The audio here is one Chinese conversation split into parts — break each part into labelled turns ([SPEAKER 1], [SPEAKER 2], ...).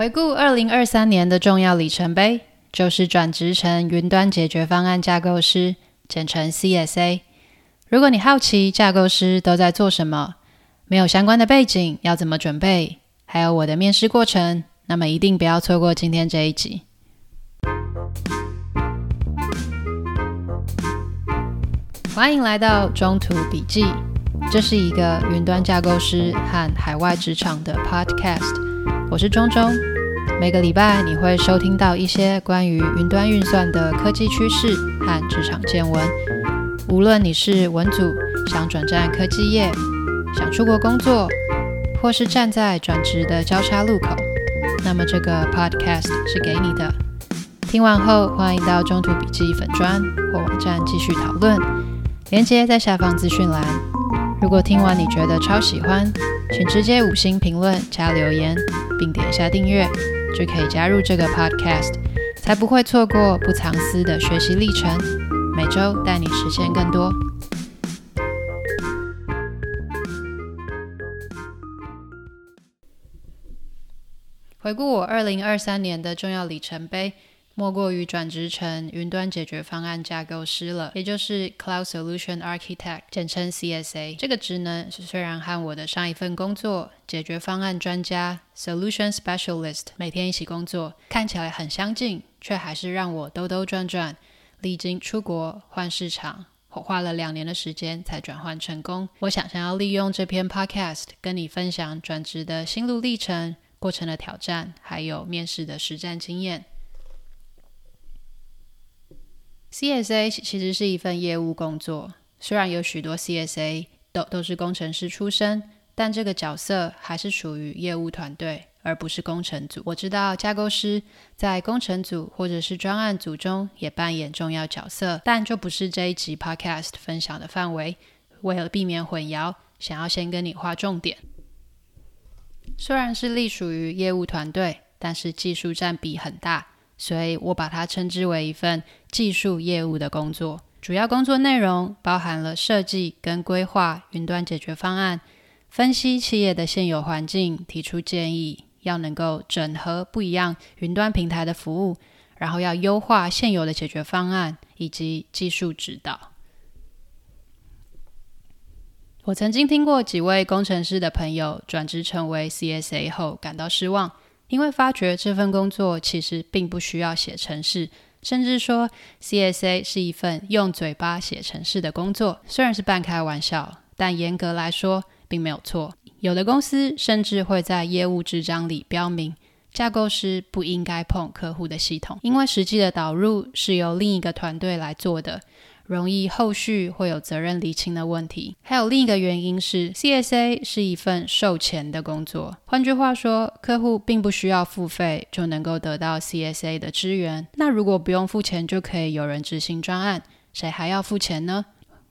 [SPEAKER 1] 回顾二零二三年的重要里程碑，就是转职成云端解决方案架构师，简称 CSA。如果你好奇架构师都在做什么，没有相关的背景要怎么准备，还有我的面试过程，那么一定不要错过今天这一集。欢迎来到中途笔记，这是一个云端架构师和海外职场的 podcast。我是钟钟，每个礼拜你会收听到一些关于云端运算的科技趋势和职场见闻。无论你是文组想转战科技业，想出国工作，或是站在转职的交叉路口，那么这个 podcast 是给你的。听完后，欢迎到中途笔记粉专或网站继续讨论，连接在下方资讯栏。如果听完你觉得超喜欢，请直接五星评论加留言。并点一下订阅，就可以加入这个 podcast，才不会错过不藏私的学习历程。每周带你实现更多。回顾我二零二三年的重要里程碑。莫过于转职成云端解决方案架构师了，也就是 Cloud Solution Architect，简称 CSA。这个职能虽然和我的上一份工作解决方案专家 Solution Specialist 每天一起工作，看起来很相近，却还是让我兜兜转转，历经出国换市场，我花了两年的时间才转换成功。我想想要利用这篇 Podcast 跟你分享转职的心路历程、过程的挑战，还有面试的实战经验。CSA 其实是一份业务工作，虽然有许多 CSA 都都是工程师出身，但这个角色还是属于业务团队，而不是工程组。我知道架构师在工程组或者是专案组中也扮演重要角色，但就不是这一集 Podcast 分享的范围。为了避免混淆，想要先跟你划重点。虽然是隶属于业务团队，但是技术占比很大。所以我把它称之为一份技术业务的工作，主要工作内容包含了设计跟规划云端解决方案，分析企业的现有环境，提出建议，要能够整合不一样云端平台的服务，然后要优化现有的解决方案以及技术指导。我曾经听过几位工程师的朋友转职成为 CSA 后感到失望。因为发觉这份工作其实并不需要写程式，甚至说 CSA 是一份用嘴巴写程式的工作，虽然是半开玩笑，但严格来说并没有错。有的公司甚至会在业务志章里标明，架构师不应该碰客户的系统，因为实际的导入是由另一个团队来做的。容易后续会有责任厘清的问题。还有另一个原因是，CSA 是一份售前的工作。换句话说，客户并不需要付费就能够得到 CSA 的支援。那如果不用付钱就可以有人执行专案，谁还要付钱呢？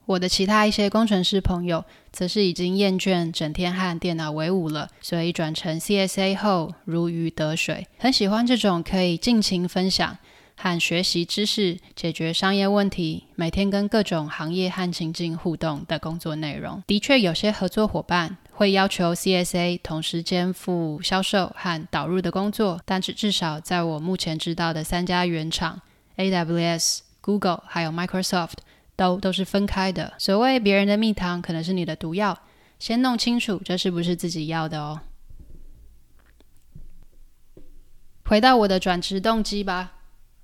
[SPEAKER 1] 我的其他一些工程师朋友，则是已经厌倦整天和电脑为伍了，所以转成 CSA 后如鱼得水，很喜欢这种可以尽情分享。和学习知识、解决商业问题，每天跟各种行业和情境互动的工作内容，的确有些合作伙伴会要求 CSA 同时肩负销售和导入的工作，但是至少在我目前知道的三家原厂 AWS、Google 还有 Microsoft 都都是分开的。所谓别人的蜜糖，可能是你的毒药，先弄清楚这是不是自己要的哦。回到我的转职动机吧。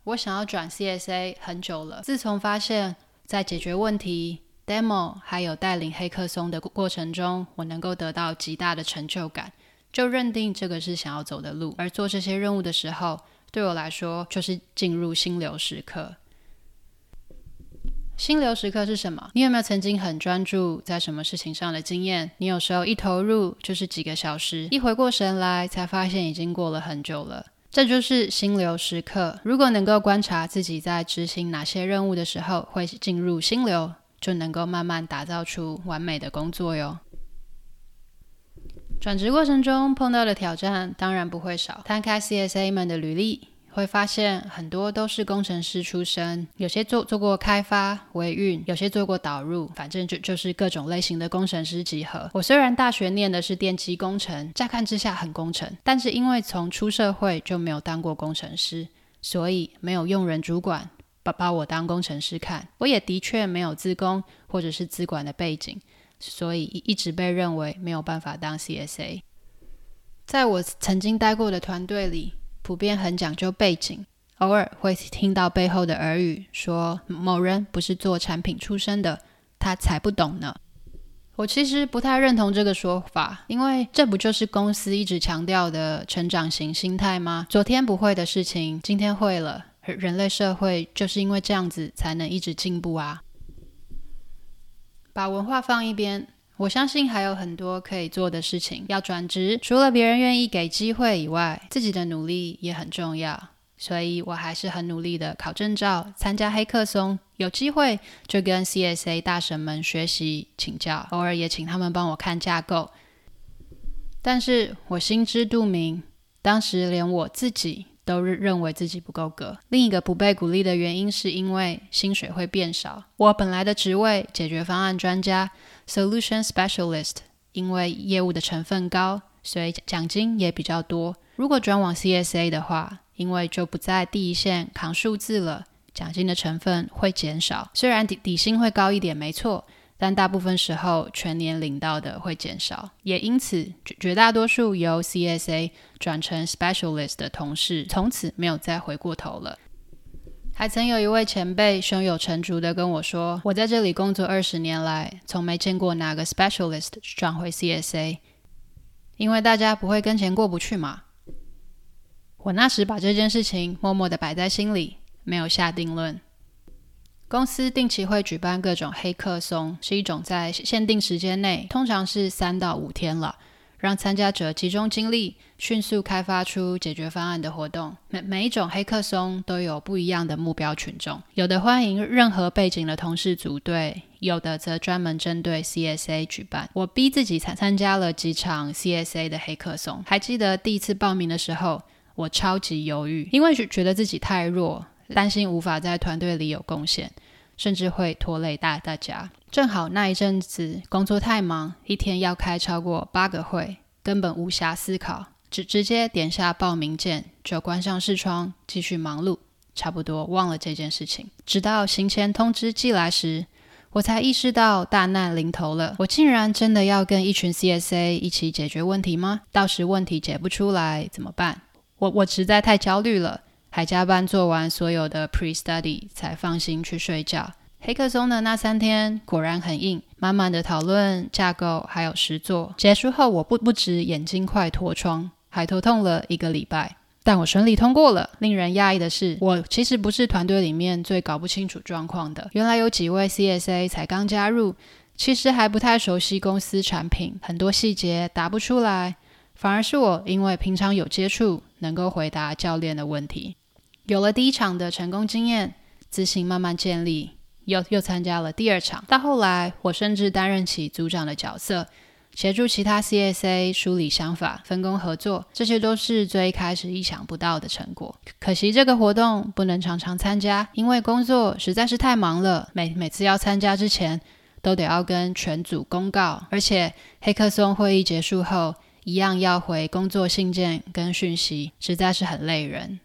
[SPEAKER 1] 我想要转 CSA 很久了。自从发现，在解决问题、demo 还有带领黑客松的过程中，我能够得到极大的成就感，就认定这个是想要走的路。而做这些任务的时候，对我来说就是进入心流时刻。心流时刻是什么？你有没有曾经很专注在什么事情上的经验？你有时候一投入就是几个小时，一回过神来才发现已经过了很久了。这就是心流时刻。如果能够观察自己在执行哪些任务的时候会进入心流，就能够慢慢打造出完美的工作哟。转职过程中碰到的挑战当然不会少。摊开 CSA 们的履历，会发现很多都是工程师出身，有些做做过开发、维运，有些做过导入，反正就就是各种类型的工程师集合。我虽然大学念的是电机工程，乍看之下很工程，但是因为从出社会就没有当过工程师，所以没有用人主管把把我当工程师看。我也的确没有资工或者是资管的背景，所以一直被认为没有办法当 CSA。在我曾经待过的团队里，普遍很讲究背景，偶尔会听到背后的耳语，说某人不是做产品出身的，他才不懂呢。我其实不太认同这个说法，因为这不就是公司一直强调的成长型心态吗？昨天不会的事情，今天会了。人类社会就是因为这样子才能一直进步啊。把文化放一边。我相信还有很多可以做的事情。要转职，除了别人愿意给机会以外，自己的努力也很重要。所以我还是很努力的考证照，参加黑客松，有机会就跟 CSA 大神们学习请教，偶尔也请他们帮我看架构。但是我心知肚明，当时连我自己都认为自己不够格。另一个不被鼓励的原因是因为薪水会变少。我本来的职位解决方案专家。Solution Specialist，因为业务的成分高，所以奖金也比较多。如果转往 CSA 的话，因为就不在第一线扛数字了，奖金的成分会减少。虽然底底薪会高一点，没错，但大部分时候全年领到的会减少。也因此，绝绝大多数由 CSA 转成 Specialist 的同事，从此没有再回过头了。还曾有一位前辈胸有成竹地跟我说：“我在这里工作二十年来，从没见过哪个 specialist 转回 CSA，因为大家不会跟钱过不去嘛。”我那时把这件事情默默的摆在心里，没有下定论。公司定期会举办各种黑客松，是一种在限定时间内，通常是三到五天了。让参加者集中精力，迅速开发出解决方案的活动。每每一种黑客松都有不一样的目标群众，有的欢迎任何背景的同事组队，有的则专门针对 CSA 举办。我逼自己参参加了几场 CSA 的黑客松。还记得第一次报名的时候，我超级犹豫，因为觉得自己太弱，担心无法在团队里有贡献，甚至会拖累大大家。正好那一阵子工作太忙，一天要开超过八个会，根本无暇思考，只直接点下报名键就关上视窗继续忙碌，差不多忘了这件事情。直到行前通知寄来时，我才意识到大难临头了。我竟然真的要跟一群 CSA 一起解决问题吗？到时问题解不出来怎么办？我我实在太焦虑了，还加班做完所有的 pre-study 才放心去睡觉。黑客松的那三天果然很硬，满满的讨论架构还有实作。结束后，我不不止眼睛快脱窗，还头痛了一个礼拜。但我顺利通过了。令人讶异的是，我其实不是团队里面最搞不清楚状况的。原来有几位 CSA 才刚加入，其实还不太熟悉公司产品，很多细节答不出来。反而是我，因为平常有接触，能够回答教练的问题。有了第一场的成功经验，自信慢慢建立。又又参加了第二场，到后来我甚至担任起组长的角色，协助其他 CSA 梳理想法、分工合作，这些都是最开始意想不到的成果。可惜这个活动不能常常参加，因为工作实在是太忙了，每每次要参加之前都得要跟全组公告，而且黑客松会议结束后一样要回工作信件跟讯息，实在是很累人。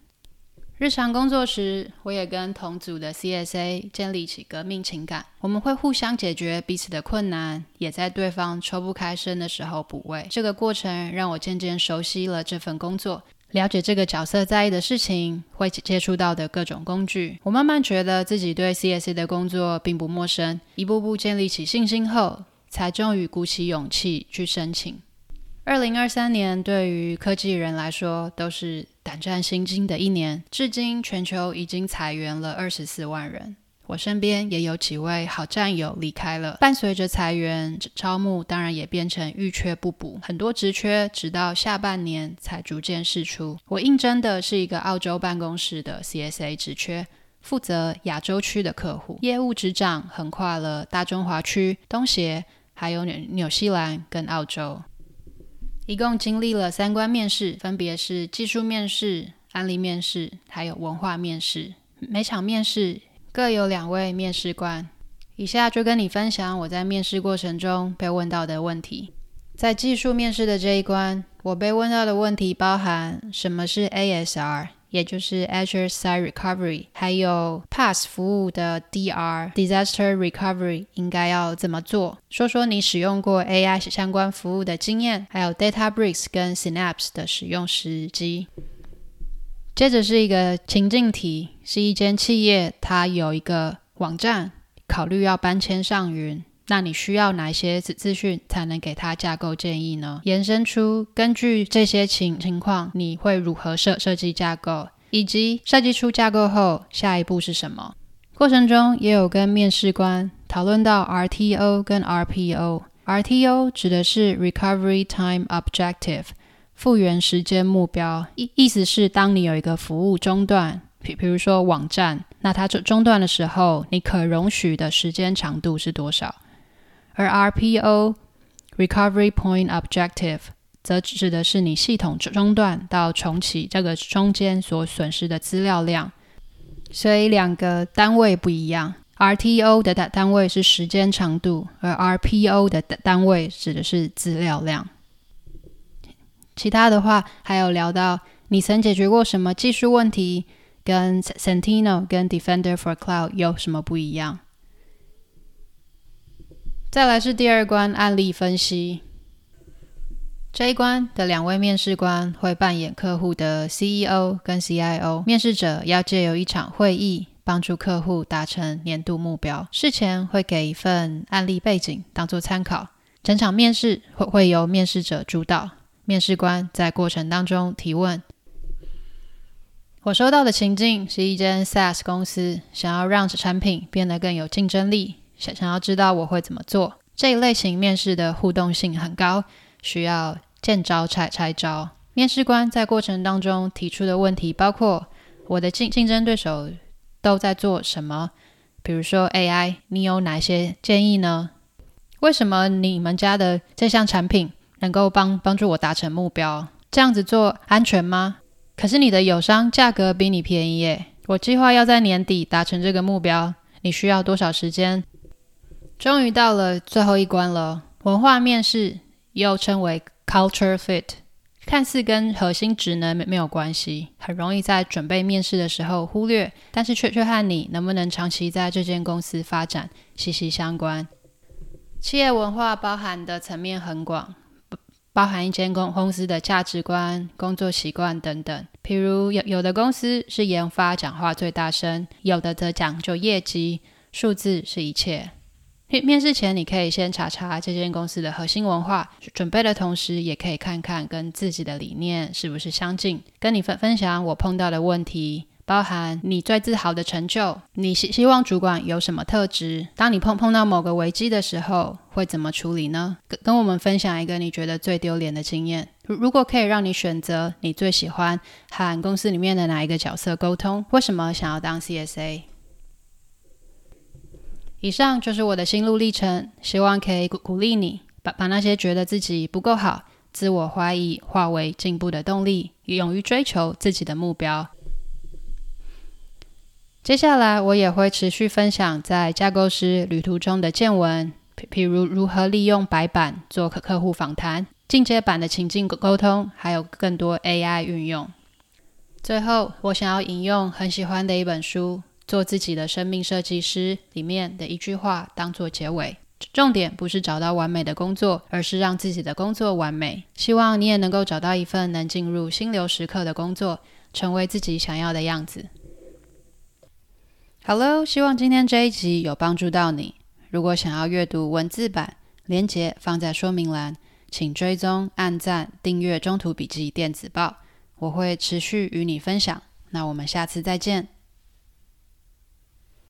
[SPEAKER 1] 日常工作时，我也跟同组的 CSA 建立起革命情感。我们会互相解决彼此的困难，也在对方抽不开身的时候补位。这个过程让我渐渐熟悉了这份工作，了解这个角色在意的事情，会接触到的各种工具。我慢慢觉得自己对 CSA 的工作并不陌生，一步步建立起信心后，才终于鼓起勇气去申请。二零二三年对于科技人来说都是胆战心惊的一年。至今，全球已经裁员了二十四万人。我身边也有几位好战友离开了。伴随着裁员，招募当然也变成遇缺不补，很多职缺直到下半年才逐渐释出。我应征的是一个澳洲办公室的 CSA 职缺，负责亚洲区的客户，业务执掌横跨了大中华区、东协，还有纽纽西兰跟澳洲。一共经历了三关面试，分别是技术面试、案例面试，还有文化面试。每场面试各有两位面试官。以下就跟你分享我在面试过程中被问到的问题。在技术面试的这一关，我被问到的问题包含什么是 ASR，也就是 Azure Site Recovery，还有 PaaS 服务的 DR Disaster Recovery 应该要怎么做？说说你使用过 AI 相关服务的经验，还有 Databricks 跟 Synapse 的使用时机。接着是一个情境题，是一间企业，它有一个网站，考虑要搬迁上云。那你需要哪些资资讯才能给他架构建议呢？延伸出根据这些情情况，你会如何设设计架构，以及设计出架构后下一步是什么？过程中也有跟面试官讨论到 RTO 跟 RPO。RTO 指的是 Recovery Time Objective，复原时间目标，意意思是当你有一个服务中断，比比如说网站，那它中中断的时候，你可容许的时间长度是多少？而 RPO Recovery Point Objective 则指的是你系统中断到重启这个中间所损失的资料量，所以两个单位不一样。RTO 的单单位是时间长度，而 RPO 的单位指的是资料量。其他的话还有聊到你曾解决过什么技术问题，跟 Sentinel 跟 Defender for Cloud 有什么不一样？再来是第二关案例分析。这一关的两位面试官会扮演客户的 CEO 跟 CIO，面试者要借由一场会议帮助客户达成年度目标。事前会给一份案例背景当做参考，整场面试会会由面试者主导，面试官在过程当中提问。我收到的情境是一间 SaaS 公司想要让产品变得更有竞争力。想想要知道我会怎么做，这一类型面试的互动性很高，需要见招拆拆招。面试官在过程当中提出的问题包括：我的竞竞争对手都在做什么？比如说 AI，你有哪些建议呢？为什么你们家的这项产品能够帮帮助我达成目标？这样子做安全吗？可是你的友商价格比你便宜耶，我计划要在年底达成这个目标，你需要多少时间？终于到了最后一关了，文化面试又称为 culture fit，看似跟核心职能没有关系，很容易在准备面试的时候忽略，但是却却和你能不能长期在这间公司发展息息相关。企业文化包含的层面很广，包含一间公公司的价值观、工作习惯等等。譬如有有的公司是研发讲话最大声，有的则讲究业绩，数字是一切。面面试前，你可以先查查这间公司的核心文化，准备的同时，也可以看看跟自己的理念是不是相近。跟你分分享我碰到的问题，包含你最自豪的成就，你希希望主管有什么特质？当你碰碰到某个危机的时候，会怎么处理呢？跟跟我们分享一个你觉得最丢脸的经验。如如果可以让你选择，你最喜欢和公司里面的哪一个角色沟通？为什么想要当 CSA？以上就是我的心路历程，希望可以鼓鼓励你，把把那些觉得自己不够好、自我怀疑化为进步的动力，也勇于追求自己的目标。接下来我也会持续分享在架构师旅途中的见闻，譬如如何利用白板做客客户访谈、进阶版的情境沟通，还有更多 AI 运用。最后，我想要引用很喜欢的一本书。做自己的生命设计师里面的一句话当做结尾，重点不是找到完美的工作，而是让自己的工作完美。希望你也能够找到一份能进入心流时刻的工作，成为自己想要的样子。Hello，希望今天这一集有帮助到你。如果想要阅读文字版，连接放在说明栏，请追踪、按赞、订阅中途笔记电子报，我会持续与你分享。那我们下次再见。